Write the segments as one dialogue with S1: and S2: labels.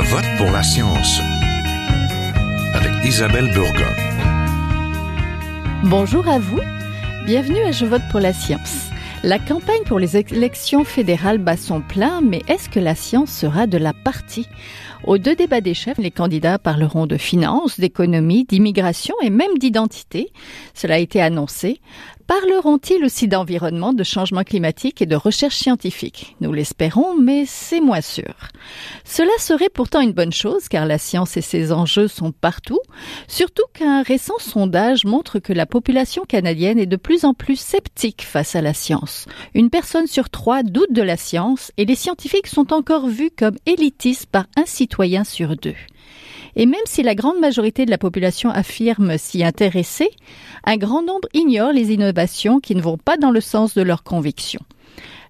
S1: Je vote pour la science avec Isabelle Burgon.
S2: Bonjour à vous. Bienvenue à Je vote pour la science. La campagne pour les élections fédérales bat son plein, mais est-ce que la science sera de la partie? Aux deux débats des chefs, les candidats parleront de finances, d'économie, d'immigration et même d'identité. Cela a été annoncé. Parleront-ils aussi d'environnement, de changement climatique et de recherche scientifique? Nous l'espérons, mais c'est moins sûr. Cela serait pourtant une bonne chose car la science et ses enjeux sont partout, surtout qu'un récent sondage montre que la population canadienne est de plus en plus sceptique face à la science. Une personne sur trois doute de la science et les scientifiques sont encore vus comme élitistes par un citoyen sur deux. Et même si la grande majorité de la population affirme s'y intéresser, un grand nombre ignore les innovations qui ne vont pas dans le sens de leurs convictions.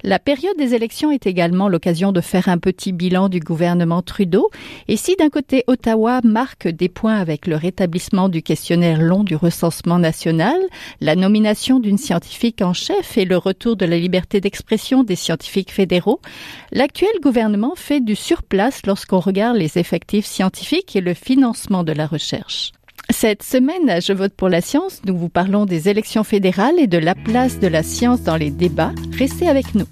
S2: La période des élections est également l'occasion de faire un petit bilan du gouvernement Trudeau. Et si d'un côté Ottawa marque des points avec le rétablissement du questionnaire long du recensement national, la nomination d'une scientifique en chef et le retour de la liberté d'expression des scientifiques fédéraux, l'actuel gouvernement fait du surplace lorsqu'on regarde les effectifs scientifiques et le financement de la recherche. Cette semaine, Je vote pour la science, nous vous parlons des élections fédérales et de la place de la science dans les débats. Restez avec nous.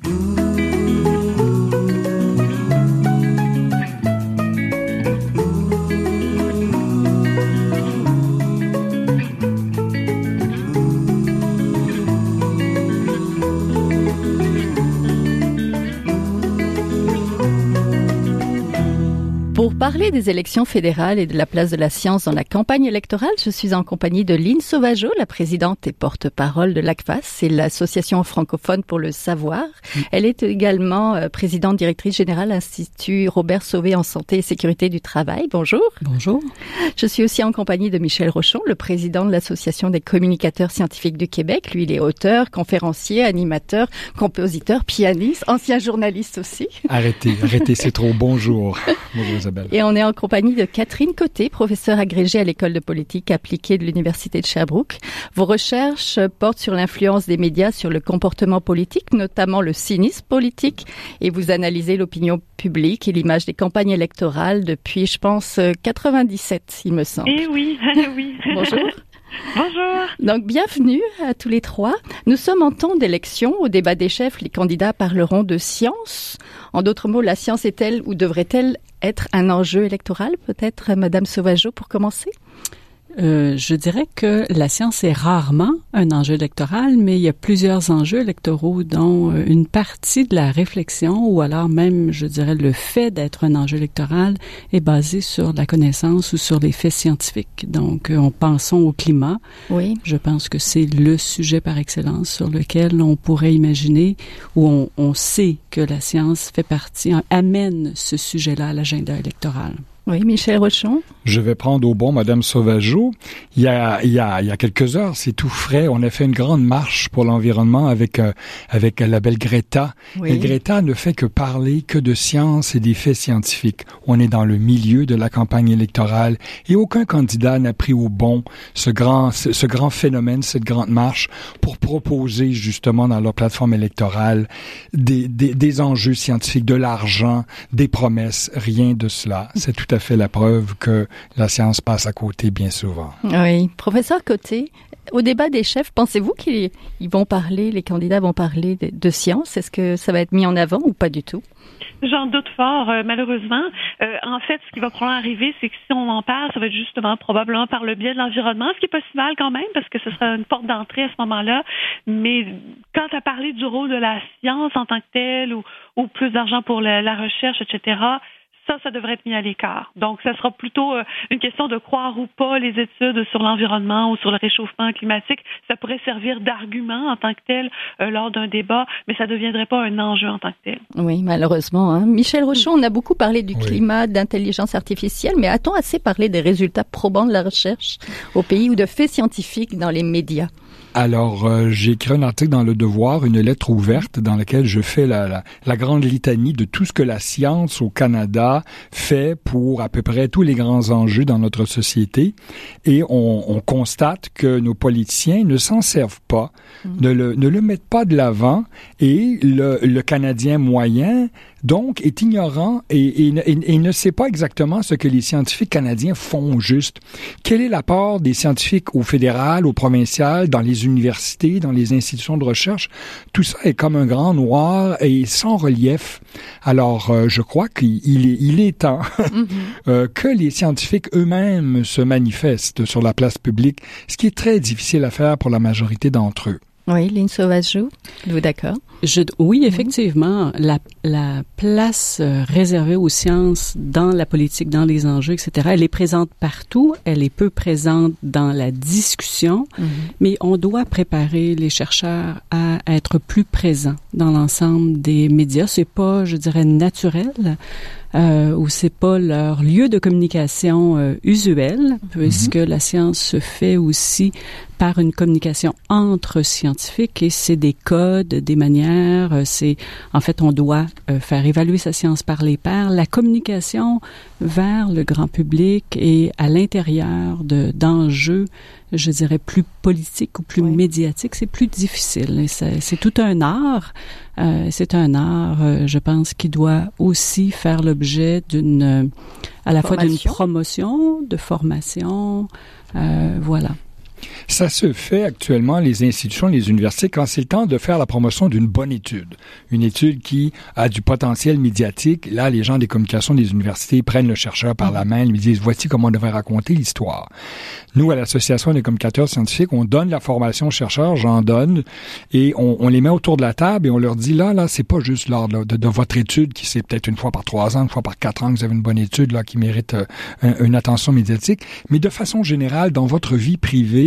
S2: Pour parler des élections fédérales et de la place de la science dans la campagne électorale, je suis en compagnie de Lynn Sauvageau, la présidente et porte-parole de l'ACFAS, c'est l'association francophone pour le savoir. Mm. Elle est également euh, présidente directrice générale Institut Robert Sauvé en santé et sécurité du travail. Bonjour.
S3: Bonjour.
S2: Je suis aussi en compagnie de Michel Rochon, le président de l'association des communicateurs scientifiques du Québec. Lui, il est auteur, conférencier, animateur, compositeur, pianiste, ancien journaliste aussi.
S3: Arrêtez, arrêtez, c'est trop. Bonjour. Bonjour.
S2: Et on est en compagnie de Catherine Côté, professeure agrégée à l'école de politique appliquée de l'Université de Sherbrooke. Vos recherches portent sur l'influence des médias sur le comportement politique, notamment le cynisme politique, et vous analysez l'opinion publique et l'image des campagnes électorales depuis, je pense, 97, il me semble.
S4: Eh oui, oui.
S2: Bonjour. Donc, bienvenue à tous les trois. Nous sommes en temps d'élection. Au débat des chefs, les candidats parleront de science. En d'autres mots, la science est-elle ou devrait-elle être un enjeu électoral Peut-être, Madame Sauvageau, pour commencer?
S5: Euh, je dirais que la science est rarement un enjeu électoral, mais il y a plusieurs enjeux électoraux dont euh, une partie de la réflexion ou alors même, je dirais, le fait d'être un enjeu électoral est basé sur la connaissance ou sur les faits scientifiques. Donc, euh, en pensant au climat,
S2: oui.
S5: je pense que c'est le sujet par excellence sur lequel on pourrait imaginer ou on, on sait que la science fait partie, amène ce sujet-là à l'agenda électoral.
S2: Oui, Michel Rochon.
S3: Je vais prendre au bon Madame Sauvageau. Il y a, il y a, il y a quelques heures, c'est tout frais. On a fait une grande marche pour l'environnement avec euh, avec la belle Greta.
S2: Oui.
S3: Et Greta ne fait que parler que de science et des faits scientifiques. On est dans le milieu de la campagne électorale et aucun candidat n'a pris au bon ce grand ce, ce grand phénomène, cette grande marche pour proposer justement dans leur plateforme électorale des des, des enjeux scientifiques, de l'argent, des promesses. Rien de cela. C'est tout à fait la preuve que la science passe à côté bien souvent.
S2: Oui. Professeur Côté, au débat des chefs, pensez-vous qu'ils vont parler, les candidats vont parler de, de science? Est-ce que ça va être mis en avant ou pas du tout?
S4: J'en doute fort, euh, malheureusement. Euh, en fait, ce qui va probablement arriver, c'est que si on en parle, ça va être justement probablement par le biais de l'environnement, ce qui est pas si mal quand même, parce que ce sera une porte d'entrée à ce moment-là. Mais quand à parler du rôle de la science en tant que telle, ou, ou plus d'argent pour la, la recherche, etc., ça, ça devrait être mis à l'écart. Donc, ça sera plutôt euh, une question de croire ou pas les études sur l'environnement ou sur le réchauffement climatique. Ça pourrait servir d'argument en tant que tel euh, lors d'un débat, mais ça ne deviendrait pas un enjeu en tant que tel.
S2: Oui, malheureusement. Hein. Michel Rochon, on a beaucoup parlé du oui. climat, d'intelligence artificielle, mais a-t-on assez parlé des résultats probants de la recherche au pays ou de faits scientifiques dans les médias?
S3: Alors, euh, j'ai écrit un article dans Le Devoir, une lettre ouverte dans laquelle je fais la, la, grande litanie de tout ce que la science au Canada fait pour à peu près tous les grands enjeux dans notre société. Et on, on constate que nos politiciens ne s'en servent pas, mmh. ne, le, ne le mettent pas de l'avant. Et le, le Canadien moyen donc est ignorant et, et, ne sait pas exactement ce que les scientifiques canadiens font juste. Quel est l'apport des scientifiques au fédéral, au provincial, dans les universités, dans les institutions de recherche? Tout ça est comme un grand noir et sans relief. Alors, euh, je crois qu'il est, il est temps mm-hmm. euh, que les scientifiques eux-mêmes se manifestent sur la place publique, ce qui est très difficile à faire pour la majorité d'entre eux.
S2: Oui, Lynn Sauvageau, vous d'accord?
S5: Je, oui, effectivement, la, la place euh, réservée aux sciences dans la politique, dans les enjeux, etc., elle est présente partout, elle est peu présente dans la discussion, mhm. mais on doit préparer les chercheurs à être plus présents dans l'ensemble des médias. C'est pas, je dirais, naturel euh, ou c'est pas leur lieu de communication euh, usuel, puisque mhm. la science se fait aussi par une communication entre scientifiques et c'est des codes, des manières, euh, c'est en fait on doit euh, faire évaluer sa science par les pairs. La communication vers le grand public et à l'intérieur de d'enjeux je dirais, plus politique ou plus médiatique, c'est plus difficile. C'est tout un art. Euh, c'est un art, euh, je pense, qui doit aussi faire l'objet d'une, à la fois d'une promotion, de formation, euh, voilà.
S3: Ça se fait actuellement, les institutions, les universités, quand c'est le temps de faire la promotion d'une bonne étude. Une étude qui a du potentiel médiatique. Là, les gens des communications des universités prennent le chercheur par la main, lui disent, voici comment on devrait raconter l'histoire. Nous, à l'Association des communicateurs scientifiques, on donne la formation aux chercheurs, j'en donne, et on, les met autour de la table et on leur dit, là, là, c'est pas juste lors de, votre étude qui c'est peut-être une fois par trois ans, une fois par quatre ans que vous avez une bonne étude, là, qui mérite euh, une attention médiatique, mais de façon générale, dans votre vie privée,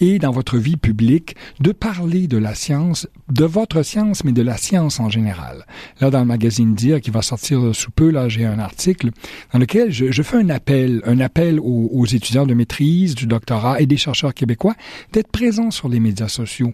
S3: et dans votre vie publique de parler de la science, de votre science, mais de la science en général. Là, dans le magazine Dire qui va sortir sous peu, là, j'ai un article dans lequel je, fais un appel, un appel aux, étudiants de maîtrise, du doctorat et des chercheurs québécois d'être présents sur les médias sociaux,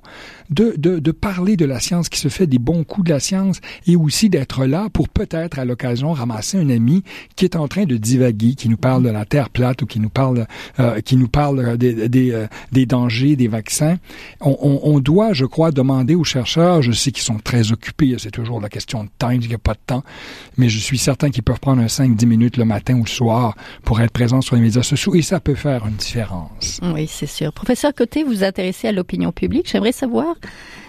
S3: de, de, de parler de la science qui se fait, des bons coups de la science et aussi d'être là pour peut-être à l'occasion ramasser un ami qui est en train de divaguer, qui nous parle de la Terre plate ou qui nous parle, euh, qui nous parle des, des, euh, des danger des vaccins, on, doit, je crois, demander aux chercheurs, je sais qu'ils sont très occupés, c'est toujours la question de temps, il n'y a pas de temps, mais je suis certain qu'ils peuvent prendre un 5-10 minutes le matin ou le soir pour être présents sur les médias sociaux et ça peut faire une différence.
S2: Oui, c'est sûr. Professeur Côté, vous vous intéressez à l'opinion publique. J'aimerais savoir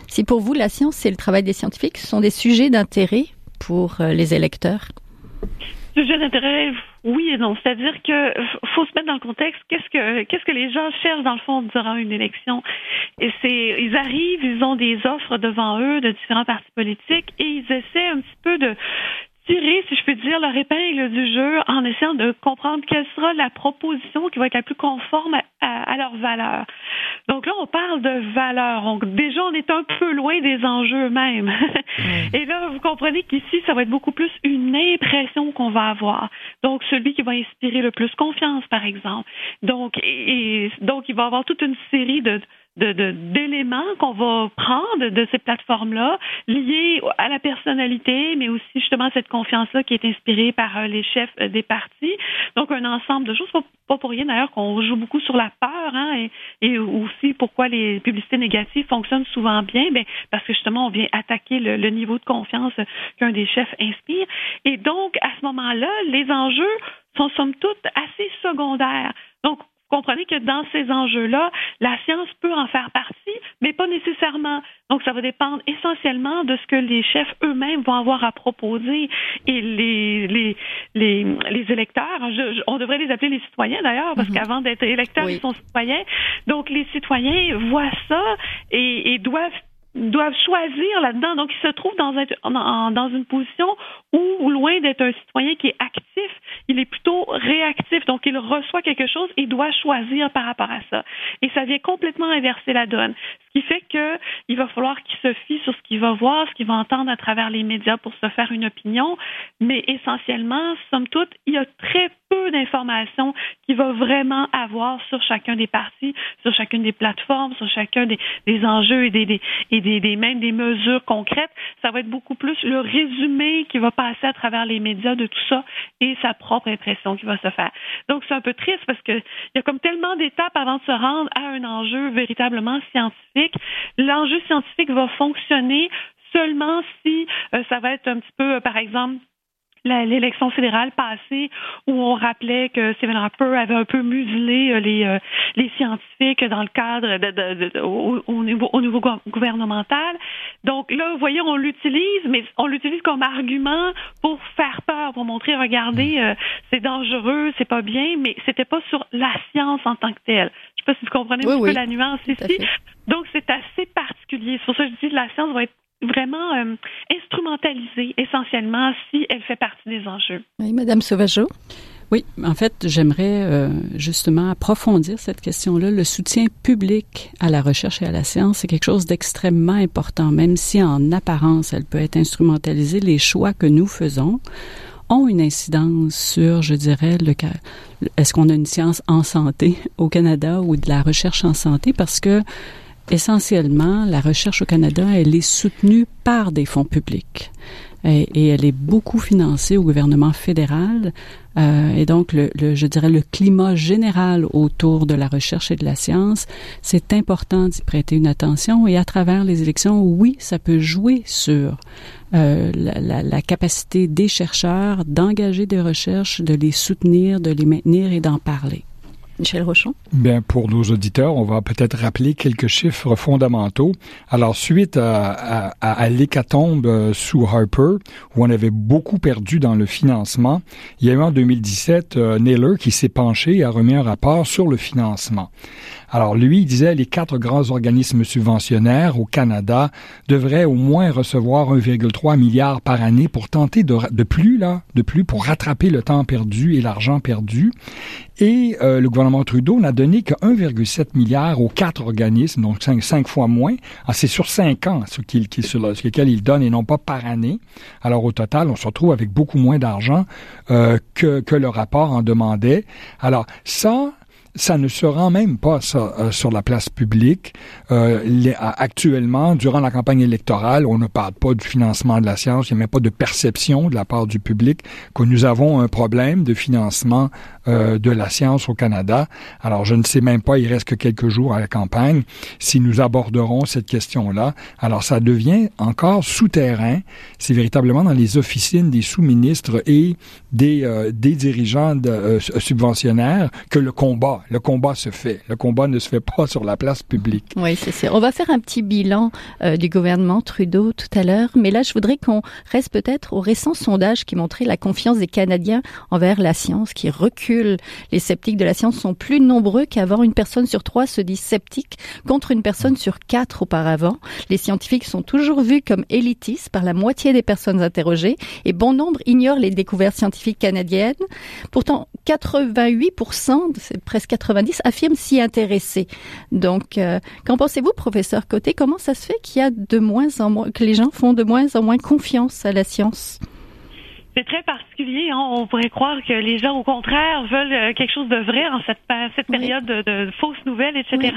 S2: si pour vous la science et le travail des scientifiques sont des sujets d'intérêt pour euh, les électeurs.
S4: Sujet d'intérêt, oui et non. C'est-à-dire que faut se mettre dans le contexte. Qu'est-ce que qu'est-ce que les gens cherchent dans le fond durant une élection? Et c'est ils arrivent, ils ont des offres devant eux de différents partis politiques et ils essaient un petit peu de tirer, si je peux dire, leur épingle du jeu en essayant de comprendre quelle sera la proposition qui va être la plus conforme à, à, leurs valeurs. Donc là, on parle de valeurs. Donc déjà, on est un peu loin des enjeux même. Et là, vous comprenez qu'ici, ça va être beaucoup plus une impression qu'on va avoir. Donc, celui qui va inspirer le plus confiance, par exemple. Donc, et, donc il va avoir toute une série de d'éléments de, qu'on va prendre de ces plateformes-là, liés à la personnalité, mais aussi justement cette confiance-là qui est inspirée par euh, les chefs euh, des partis. Donc, un ensemble de choses. Pas pour rien d'ailleurs qu'on joue beaucoup sur la peur, hein, et, aussi pourquoi les publicités négatives fonctionnent souvent bien, ben, parce que justement, on vient attaquer le, le niveau de confiance qu'un des chefs inspire. Et donc, à ce moment-là, les enjeux sont somme toute assez secondaires. Donc, comprenez que dans ces enjeux-là, la science peut en faire partie, mais pas nécessairement. Donc, ça va dépendre essentiellement de ce que les chefs eux-mêmes vont avoir à proposer et les, les, les, les électeurs. on devrait les appeler les citoyens d'ailleurs, parce mhm. qu'avant d'être électeurs, ils sont citoyens. Donc, les citoyens voient ça et, et doivent doivent choisir là-dedans. Donc, ils se trouvent dans, dans une position où, loin d'être un citoyen qui est actif, il est plutôt réactif. Donc, il reçoit quelque chose et doit choisir par rapport à ça. Et ça vient complètement inverser la donne. Qui fait que il va falloir qu'il se fie sur ce qu'il va voir, ce qu'il va entendre à travers les médias pour se faire une opinion. Mais essentiellement, somme toute, il y a très peu d'informations qu'il va vraiment avoir sur chacun des partis, sur chacune des plateformes, sur chacun des, enjeux et des, et des, même des mesures concrètes. Ça va être beaucoup plus le résumé qui va passer à travers les médias de tout ça et sa propre impression qui va se faire. Donc c'est un peu triste parce que il y a comme tellement d'étapes avant de se rendre à un enjeu véritablement scientifique. L'enjeu scientifique va fonctionner seulement si euh, ça va être un petit peu, euh, par exemple, l'élection fédérale passée où on rappelait que Stephen Harper avait un peu muselé euh, les, euh, les scientifiques dans le cadre de, au, niveau, au niveau gouvernemental. Donc là, vous voyez, on l'utilise, mais on l'utilise comme argument pour faire peur, pour montrer, regardez, euh, c'est dangereux, c'est pas bien, mais c'était pas sur la science en tant que telle. Je sais pas si vous comprenez un peu la nuance ici. Donc c'est assez particulier. C'est pour ça que je dis que la science va être vraiment euh, instrumentalisée essentiellement si elle fait partie des enjeux.
S2: Oui, Madame Sauvageau?
S5: Oui, en fait, j'aimerais euh, justement approfondir cette question-là. Le soutien public à la recherche et à la science, c'est quelque chose d'extrêmement important, même si en apparence elle peut être instrumentalisée. Les choix que nous faisons ont une incidence sur, je dirais, le est-ce qu'on a une science en santé au Canada ou de la recherche en santé, parce que essentiellement, la recherche au Canada, elle est soutenue par des fonds publics. Et, elle est beaucoup financée au gouvernement fédéral. Euh, et donc, le, je dirais, le climat général autour de la recherche et de la science, c'est important d'y prêter une attention. Et à travers les élections, oui, ça peut jouer sur euh, la, la, la, capacité des chercheurs d'engager des recherches, de les soutenir, de les maintenir et d'en parler.
S2: Michel Rochon.
S3: Bien, pour nos auditeurs, on va peut-être rappeler quelques chiffres fondamentaux. Alors, suite à, l'hécatombe euh, sous Harper, où on avait beaucoup perdu dans le financement, il y a eu en 2017 euh, Naylor qui s'est penché et a remis un rapport sur le financement. Alors lui, il disait les quatre grands organismes subventionnaires au Canada devraient au moins recevoir 1,3 milliard par année pour tenter de, de plus là, de plus pour rattraper le temps perdu et l'argent perdu. Et euh, le gouvernement Trudeau n'a donné que 1,7 milliard aux quatre organismes, donc cinq, cinq fois moins. Ah, c'est sur cinq ans ce qu'il, lequel il donne et non pas par année. Alors au total, on se retrouve avec beaucoup moins d'argent euh, que, que le rapport en demandait. Alors ça, ça ne se rend même pas euh, sur la place publique. Euh, actuellement, durant la campagne électorale, on ne parle pas du financement de la science, il n'y a même pas de perception de la part du public que nous avons un problème de financement euh, de la science au Canada. Alors, je ne sais même pas, il reste que quelques jours à la campagne, si nous aborderons cette question-là. Alors, ça devient encore souterrain. C'est véritablement dans les officines des sous-ministres et des, euh, des dirigeants de, subventionnaires que le combat le combat se fait. Le combat ne se fait pas sur la place publique.
S2: Oui, c'est ça. On va faire un petit bilan euh, du gouvernement Trudeau tout à l'heure, mais là, je voudrais qu'on reste peut-être au récent sondage qui montrait la confiance des Canadiens envers la science qui recule. Les sceptiques de la science sont plus nombreux qu'avant. Une personne sur trois se dit sceptique contre une personne sur quatre auparavant. Les scientifiques sont toujours vus comme élitistes par la moitié des personnes interrogées et bon nombre ignorent les découvertes scientifiques canadiennes. Pourtant, 88%, c'est presque 90 affirment s'y intéresser. Donc, euh, qu'en pensez-vous, professeur Côté? Comment ça se fait qu'il y a de moins en moins, que les gens font de moins en moins confiance à la science?
S4: C'est très particulier. Hein. On pourrait croire que les gens, au contraire, veulent euh, quelque chose de vrai en cette, cette période de, fausses nouvelles, etc.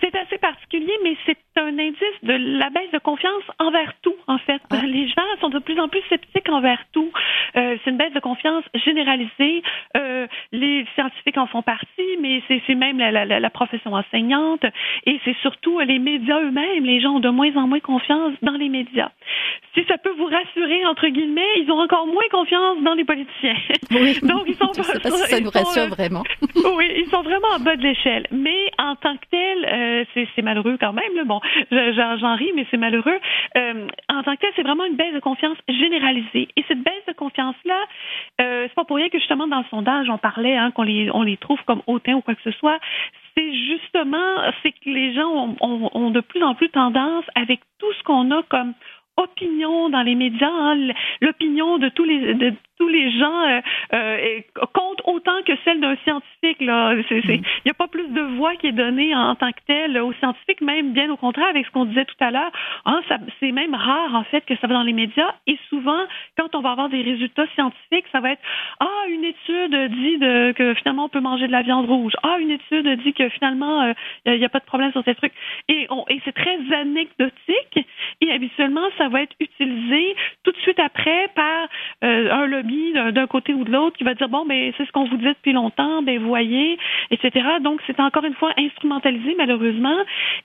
S4: C'est assez particulier, mais c'est un indice de la baisse de confiance envers tout, en fait. Les gens sont de plus en plus sceptiques envers tout. Euh, c'est une baisse de confiance généralisée. Euh, les scientifiques en font partie, mais c'est même la, la, la, profession enseignante et c'est surtout les médias eux-mêmes. Les gens ont de moins en moins confiance dans les médias. Si ça peut vous rassurer, entre guillemets, ils ont encore moins confiance dans les politiciens.
S2: Donc, ils sont pas, ça nous rassure vraiment.
S4: oui, ils sont vraiment en bas de l'échelle. Mais en tant que tel, euh, c'est malheureux quand même. Là. Bon, j'en ris, mais c'est malheureux. Euh, en tant que tel, c'est vraiment une baisse de confiance généralisée. Et cette baisse de confiance-là, euh, c'est pas pour rien que justement dans le sondage, on parlait hein, qu'on les, on les trouve comme hautains ou quoi que ce soit c'est justement c'est que les gens ont, ont, de plus en plus tendance avec tout ce qu'on a comme opinion dans les médias, hein, l'opinion de tous les tous les gens euh, euh, compte autant que celle d'un scientifique. Là, mm. il n'y a pas plus de voix qui est donnée en, tant que telle aux scientifiques, même bien au contraire avec ce qu'on disait tout à l'heure. Hein, c'est même rare en fait que ça va dans les médias et souvent quand on va avoir des résultats scientifiques, ça va être ah une étude dit de, que finalement on peut manger de la viande rouge. Ah une étude dit que finalement il n'y a, pas de problème sur ces trucs. Et, et c'est très anecdotique et habituellement ça va être utilisé tout de suite après par euh, un lobby d'un côté ou de l'autre qui va dire bon ben c'est ce qu'on vous dit depuis longtemps, ben voyez, etc. Donc c'est encore une fois instrumentalisé malheureusement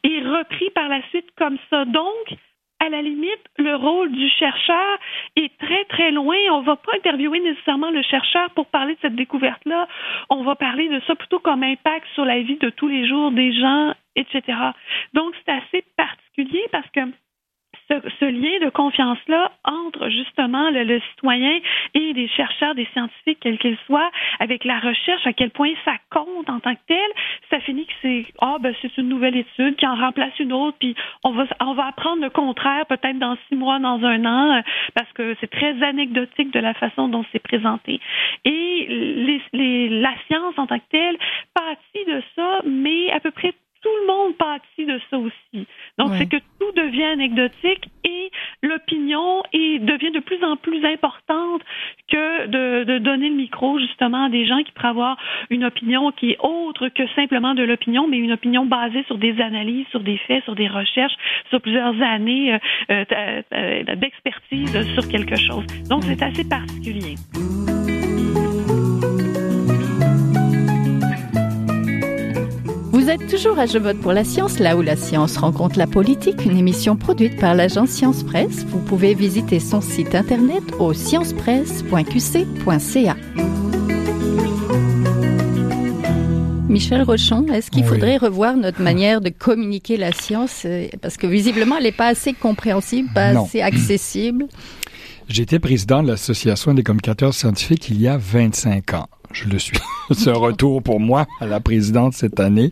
S4: et repris par la suite comme ça. Donc à la limite, le rôle du chercheur est très, très loin. On ne va pas interviewer nécessairement le chercheur pour parler de cette découverte-là. On va parler de ça plutôt comme impact sur la vie de tous les jours des gens, etc. Donc, c'est assez particulier parce que ce, lien de confiance-là entre justement le, citoyen et les chercheurs, des scientifiques, quels qu'ils soient, avec la recherche, à quel point ça compte en tant que tel, ça finit que c'est ah ben c'est une nouvelle étude qui en remplace une autre, puis on va on va apprendre le contraire peut-être dans six mois, dans un an, parce que c'est très anecdotique de la façon dont c'est présenté. Et les, les, la science en tant que telle pâtit de ça, mais à peu près tout le monde pâtit de ça aussi. Donc, c'est que tout devient anecdotique et l'opinion devient de plus en plus importante que de, donner le micro justement à des gens qui pourraient avoir une opinion qui est autre que simplement de l'opinion, mais une opinion basée sur des analyses, sur des faits, sur des recherches, sur plusieurs années euh, euh, d'expertise sur quelque chose. Donc, c'est assez particulier.
S2: Vous êtes toujours à Je vote pour la science, là où la science rencontre la politique, une émission produite par l'agence Science Presse. Vous pouvez visiter son site internet au sciencepresse.qc.ca. Michel Rochon, est-ce qu'il faudrait revoir notre manière de communiquer la science? Euh, Parce que visiblement, elle n'est pas assez compréhensible, pas assez accessible.
S3: J'étais président de l'Association des communicateurs scientifiques il y a 25 ans je le suis. C'est un retour pour moi à la présidente cette année.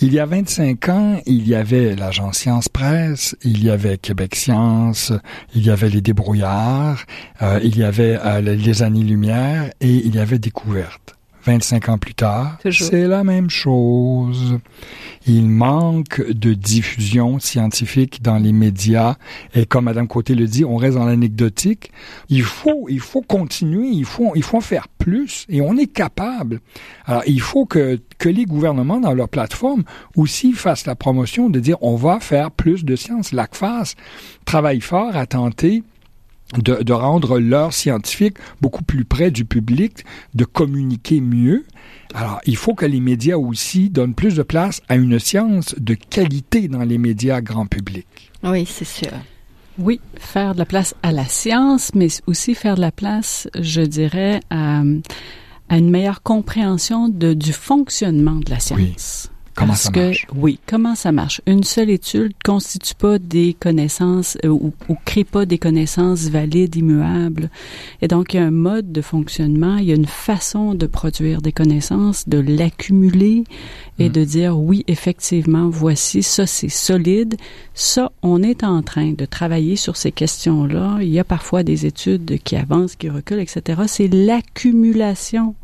S3: Il y a 25 ans, il y avait l'agence Science Presse, il y avait Québec Science, il y avait les débrouillards, euh, il y avait euh, les années-lumière et il y avait Découverte. 25 ans plus tard, c'est la même chose. Il manque de diffusion scientifique dans les médias et comme Madame Côté le dit, on reste dans l'anecdotique. Il faut, il faut continuer, il faut, il faut en faire plus et on est capable. Alors, il faut que, que les gouvernements dans leur plateforme aussi fassent la promotion de dire on va faire plus de science. L'ACFAS travaille fort à tenter de, de, rendre l'heure scientifique beaucoup plus près du public, de communiquer mieux. Alors, il faut que les médias aussi donnent plus de place à une science de qualité dans les médias grand public.
S2: Oui, c'est sûr.
S5: Oui, faire de la place à la science, mais aussi faire de la place, je dirais, à, à une meilleure compréhension de, du fonctionnement de la science.
S3: Comment ça marche?
S5: Que, oui, comment ça marche? Une seule étude constitue pas des connaissances euh, ou, ou, crée pas des connaissances valides, immuables. Et donc, il y a un mode de fonctionnement, il y a une façon de produire des connaissances, de l'accumuler et mm. de dire oui, effectivement, voici, ça c'est solide. Ça, on est en train de travailler sur ces questions-là. Il y a parfois des études qui avancent, qui reculent, etc. C'est l'accumulation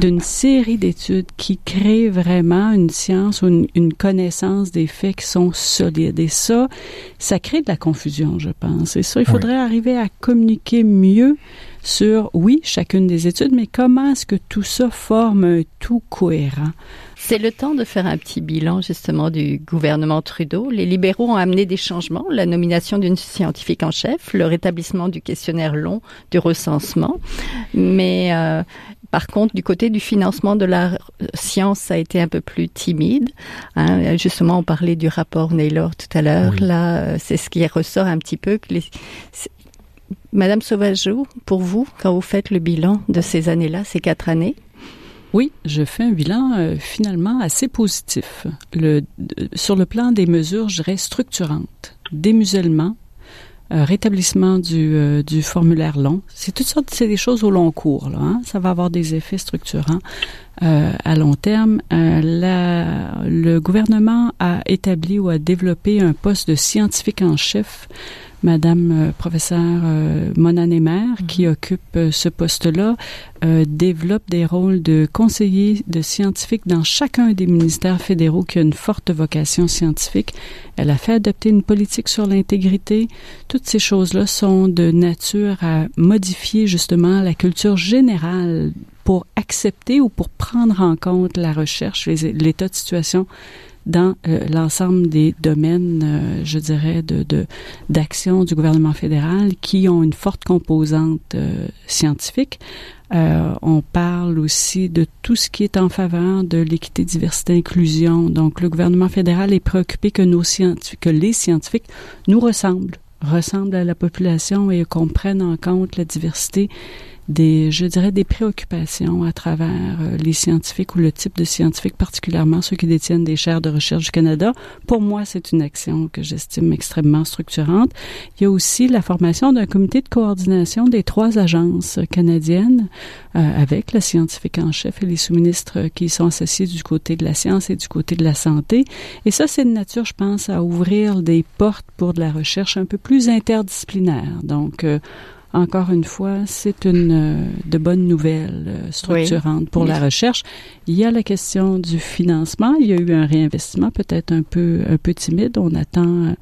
S5: d'une série d'études qui créent vraiment une science ou une, connaissance des faits qui sont solides. Et ça, ça crée de la confusion, je pense. Et ça, il faudrait arriver à communiquer mieux sur, oui, chacune des études, mais comment est-ce que tout ça forme un tout cohérent?
S2: C'est le temps de faire un petit bilan justement du gouvernement Trudeau. Les libéraux ont amené des changements, la nomination d'une scientifique en chef, le rétablissement du questionnaire long du recensement. Mais euh, par contre, du côté du financement de la science, ça a été un peu plus timide. Hein. Justement, on parlait du rapport Naylor tout à l'heure. Là, euh, c'est ce qui ressort un petit peu. Que les... Madame Sauvageau, pour vous, quand vous faites le bilan de ces années-là, ces quatre années,
S5: oui, je fais un bilan euh, finalement assez positif. Le, sur le plan des mesures, je dirais structurantes. Démusellement, euh, rétablissement du, euh, du formulaire long. C'est toutes sortes, c'est des choses au long cours. Hein. Ça va avoir des effets structurants. à long terme. Le gouvernement a établi ou a développé un poste de scientifique en chef Madame euh, professeure euh, Mona Nemer, mhm. qui occupe euh, ce poste-là, développe des rôles de conseiller de scientifique dans chacun des ministères fédéraux qui a une forte vocation scientifique. Elle a fait adopter une politique sur l'intégrité. Toutes ces choses-là sont de nature à modifier justement la culture générale pour accepter ou pour prendre en compte la recherche, l'état de situation dans euh, l'ensemble des domaines, euh, je dirais, de d'action du gouvernement fédéral qui ont une forte composante euh, scientifique. on parle aussi de tout ce qui est en faveur de l'équité, diversité, inclusion. Donc, le gouvernement fédéral est préoccupé que nos scientifiques, que les scientifiques nous ressemblent, ressemblent à la population et qu'on prenne en compte la diversité des, je dirais, des préoccupations à travers euh, les scientifiques ou le type de scientifiques, particulièrement ceux qui détiennent des chaires de recherche du Canada. Pour moi, c'est une action que j'estime extrêmement structurante. Il y a aussi la formation d'un comité de coordination des trois agences canadiennes euh, avec la scientifique en chef et les sous-ministres qui sont associés du côté de la science et du côté de la santé. Et ça, c'est de nature, je pense, à ouvrir des portes pour de la recherche un peu plus interdisciplinaire. Donc, euh, encore une fois, c'est une euh, de bonnes nouvelles euh, structurantes pour la recherche. Il y a la question du financement. Il y a eu un réinvestissement peut-être un peu un peu timide. On attend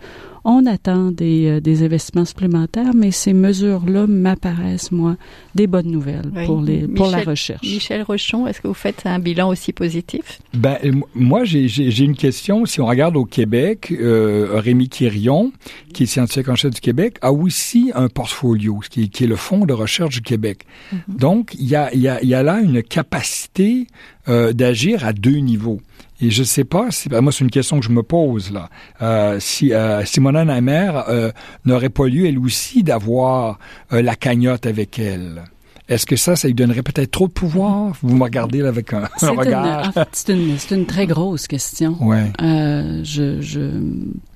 S5: on attend des, euh, des investissements supplémentaires, mais ces mesures-là m'apparaissent, moi, des bonnes nouvelles pour, les, pour la recherche.
S2: Michel Rochon, est-ce que vous faites un bilan aussi positif?
S3: Ben, moi, j'ai une question. Si on regarde au Québec, euh, Rémi Quirion, qui est scientifique en chef du Québec, a aussi un portfolio, qui, qui est le Fonds de recherche du Québec. Mm-hmm. Donc, il y a, y, a, y a là une capacité euh, d'agir à deux niveaux. Et je sais pas, si, ben, moi c'est une question que je me pose là. Euh, si euh, Simona Namer euh, n'aurait pas lieu elle aussi d'avoir euh, la cagnotte avec elle. Est-ce que ça, ça lui donnerait peut-être trop de pouvoir? Vous me regardez là avec un, regard.
S5: c'est une, une, très grosse question.
S3: Ouais.
S5: je, je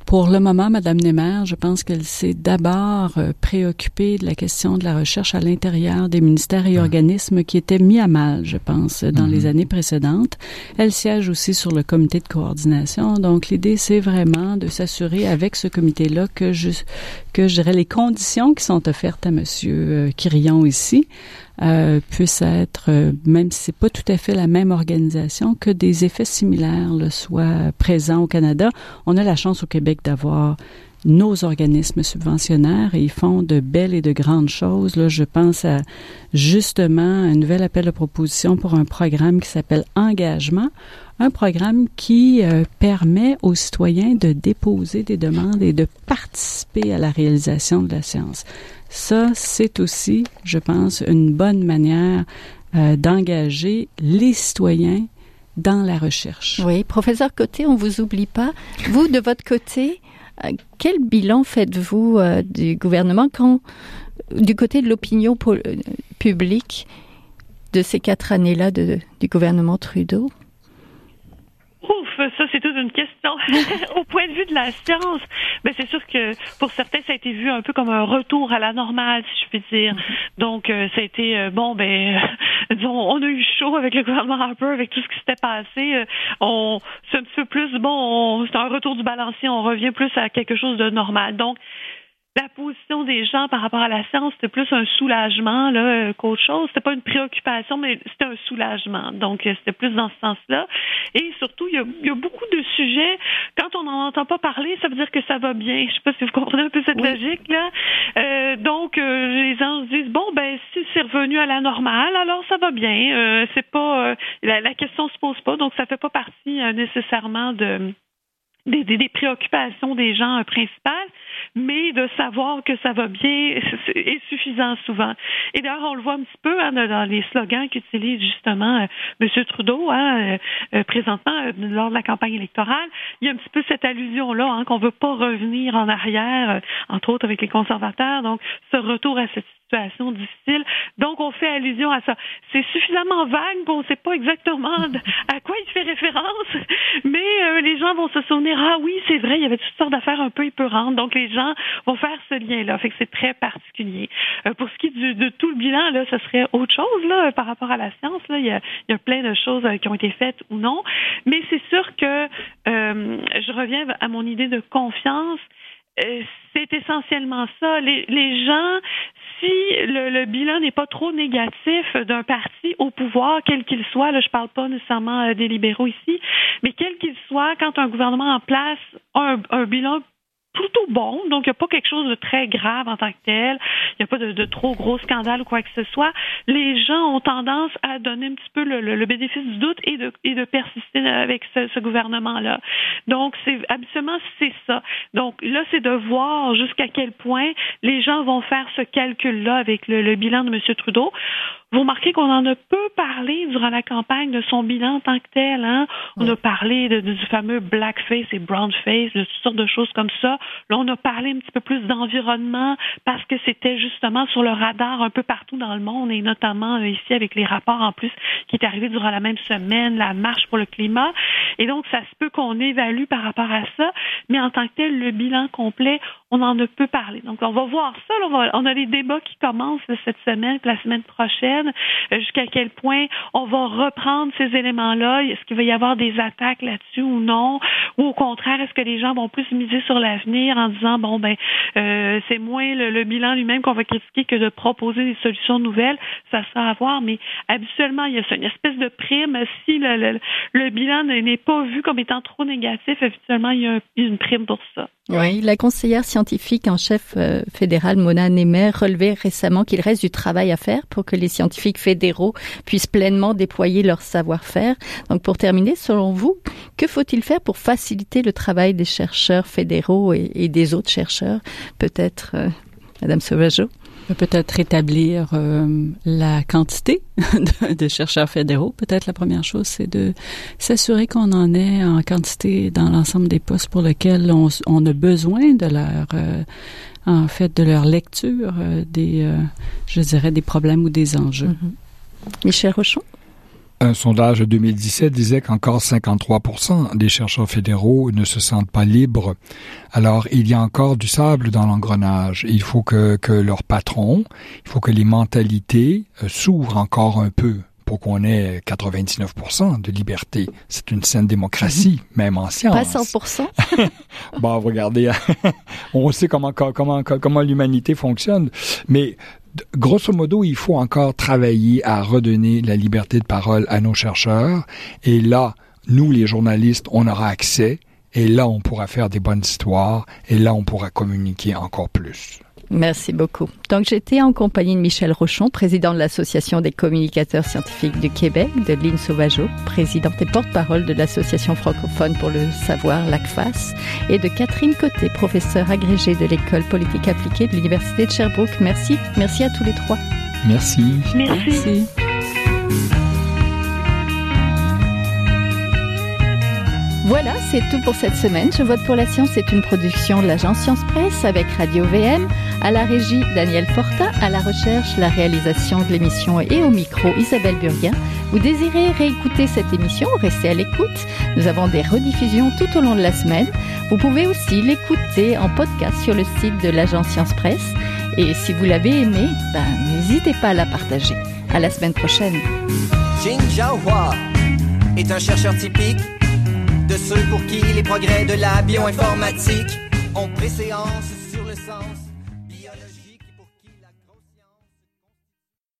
S5: pour le moment, Madame Nemer, je pense qu'elle s'est d'abord euh, préoccupée de la question de la recherche à l'intérieur des ministères et organismes qui étaient mis à mal, je pense, dans les mhm. années précédentes. Elle siège aussi sur le comité de coordination. Donc, l'idée, c'est vraiment de s'assurer avec ce comité-là que je, que je dirais les conditions qui sont offertes à Monsieur Quirion euh, ici euh, puissent être, euh, même si c'est pas tout à fait la même organisation, que des effets similaires soient présents au Canada. On a la chance au Québec d'avoir nos organismes subventionnaires et ils font de belles et de grandes choses. Là, je pense à justement un nouvel appel à proposition pour un programme qui s'appelle Engagement, un programme qui euh, permet aux citoyens de déposer des demandes et de participer à la réalisation de la science. Ça, c'est aussi, je pense, une bonne manière euh, d'engager les citoyens dans la recherche.
S2: Oui, professeur Côté, on vous oublie pas. Vous, de votre côté, euh, quel bilan faites-vous du gouvernement quand, du côté de l'opinion publique, de ces quatre années-là du gouvernement Trudeau?
S4: Ouf, ça c'est toute une question. Au point de vue de la science, mais ben, c'est sûr que pour certains ça a été vu un peu comme un retour à la normale, si je puis dire. Mm-hmm. Donc euh, ça a été euh, bon, ben disons, on a eu chaud avec le gouvernement Harper, avec tout ce qui s'était passé. Euh, on c'est un petit peu plus bon, c'est un retour du balancier, on revient plus à quelque chose de normal. Donc la position des gens par rapport à la science, c'était plus un soulagement là euh, qu'autre chose. C'était pas une préoccupation, mais c'était un soulagement. Donc, euh, c'était plus dans ce sens-là. Et surtout, il y, a, il y, a, beaucoup de sujets. Quand on n'en entend pas parler, ça veut dire que ça va bien. Je sais pas si vous comprenez un peu cette logique là. Euh, donc, euh, les gens se disent bon ben si c'est revenu à la normale, alors ça va bien. c'est pas la, la, question se pose pas, donc ça fait pas partie nécessairement de des, des, des, préoccupations des gens principales, mais de savoir que ça va bien est suffisant souvent. Et d'ailleurs, on le voit un petit peu hein, dans les slogans qu'utilise justement euh, M. Trudeau hein, euh, euh, présentement lors de la campagne électorale. Il y a un petit peu cette allusion-là hein, qu'on veut pas revenir en arrière, entre autres avec les conservateurs. Donc, ce retour à cette situation difficile. Donc, on fait allusion à ça. C'est suffisamment vague qu'on ne sait pas exactement à quoi il fait référence, mais euh, les gens vont se souvenir, ah oui, c'est vrai, il y avait toutes sortes d'affaires un peu épeurantes. Donc, les gens vont faire ce lien-là. Fait que c'est très particulier. Euh, pour ce qui est de tout le bilan, là, ce serait autre chose là, par rapport à la science. Là. Il, y a, il y a plein de choses euh, qui ont été faites ou non. Mais c'est sûr que je reviens à mon idée de confiance c'est essentiellement ça. Les, gens si le, bilan n'est pas trop négatif d'un parti au pouvoir, quel qu'il soit, là, je parle pas nécessairement euh, des libéraux ici, mais quel qu'il soit, quand un gouvernement en place a un bilan plutôt bon. Donc, il n'y a pas quelque chose de très grave en tant que tel. Il n'y a pas de, trop gros scandale ou quoi que ce soit. Les gens ont tendance à donner un petit peu le, bénéfice du doute et de, et de persister avec ce, gouvernement-là. Donc, c'est habituellement, c'est ça. Donc, là, c'est de voir jusqu'à quel point les gens vont faire ce calcul-là avec le, le bilan de M. Trudeau. Vous remarquez qu'on en a peu parlé durant la campagne de son bilan en tant que tel. Hein? On a parlé de, du fameux blackface et brownface, de toutes sortes de choses comme ça. Là, on a parlé un petit peu plus d'environnement parce que c'était justement sur le radar un peu partout dans le monde et notamment euh, ici avec les rapports en plus qui est arrivé durant la même semaine, la marche pour le climat. Et donc, ça se peut qu'on évalue par rapport à ça, mais en tant que tel, le bilan complet, on en a peu parlé. Donc, on va voir ça. on, a les débats qui commencent cette semaine, la semaine prochaine, euh, jusqu'à quel point on va reprendre ces éléments-là. Est-ce qu'il va y avoir des attaques là-dessus ou non? Ou au contraire, est-ce que les gens vont plus miser sur l'avenir? En disant, bon, ben, euh, c'est moins le, bilan lui-même qu'on va critiquer que de proposer des solutions nouvelles? Ça sera à voir. Mais habituellement, il y a une espèce de prime. Si le, bilan n'est pas vu comme étant trop négatif, habituellement, il y a une prime pour ça.
S2: Oui, la conseillère scientifique en chef euh, fédéral Mona Nemer relevait récemment qu'il reste du travail à faire pour que les scientifiques fédéraux puissent pleinement déployer leur savoir-faire. Donc pour terminer, selon vous, que faut-il faire pour faciliter le travail des chercheurs fédéraux et, des autres chercheurs Peut-être euh, Madame Sauvageau
S5: Peut-être établir euh, la quantité de, chercheurs fédéraux. Peut-être la première chose, c'est de s'assurer qu'on en ait en quantité dans l'ensemble des postes pour lesquels on, a besoin de leur, euh, en fait, de leur lecture euh, des, je dirais, des problèmes ou des enjeux.
S2: Mm-hmm. Michel Rochon?
S3: Un sondage de 2017 disait qu'encore 53 des chercheurs fédéraux ne se sentent pas libres. Alors, il y a encore du sable dans l'engrenage. Il faut que, que leurs patrons, il faut que les mentalités euh, s'ouvrent encore un peu pour qu'on ait 99% de liberté. C'est une saine démocratie, mhm. même en science.
S2: Pas 100%?
S3: bon, regardez, on sait comment, comment, comment l'humanité fonctionne, mais grosso modo, il faut encore travailler à redonner la liberté de parole à nos chercheurs. Et là, nous, les journalistes, on aura accès. Et là, on pourra faire des bonnes histoires. Et là, on pourra communiquer encore plus.
S2: Merci beaucoup. Donc, j'étais en compagnie de Michel Rochon, président de l'Association des communicateurs scientifiques du Québec, de Lynn Sauvageau, présidente et porte-parole de l'Association francophone pour le savoir, l'ACFAS, et de Catherine Côté, professeure agrégée de l'École politique appliquée de l'Université de Sherbrooke. Merci. Merci à tous les trois.
S3: Merci.
S4: Merci.
S2: Voilà, c'est tout pour cette semaine. Je vote pour la science est une production de l'agence Science Presse avec Radio VM, à la régie Daniel Fortin, à la recherche, la réalisation de l'émission et au micro Isabelle Burguin. Vous désirez réécouter cette émission, restez à l'écoute. Nous avons des rediffusions tout au long de la semaine. Vous pouvez aussi l'écouter en podcast sur le site de l'agence Science Presse. Et si vous l'avez aimé, ben, n'hésitez pas à la partager. À la semaine prochaine.
S6: Jin Jiahua est un chercheur typique de ceux pour qui les progrès de la bioinformatique ont préséance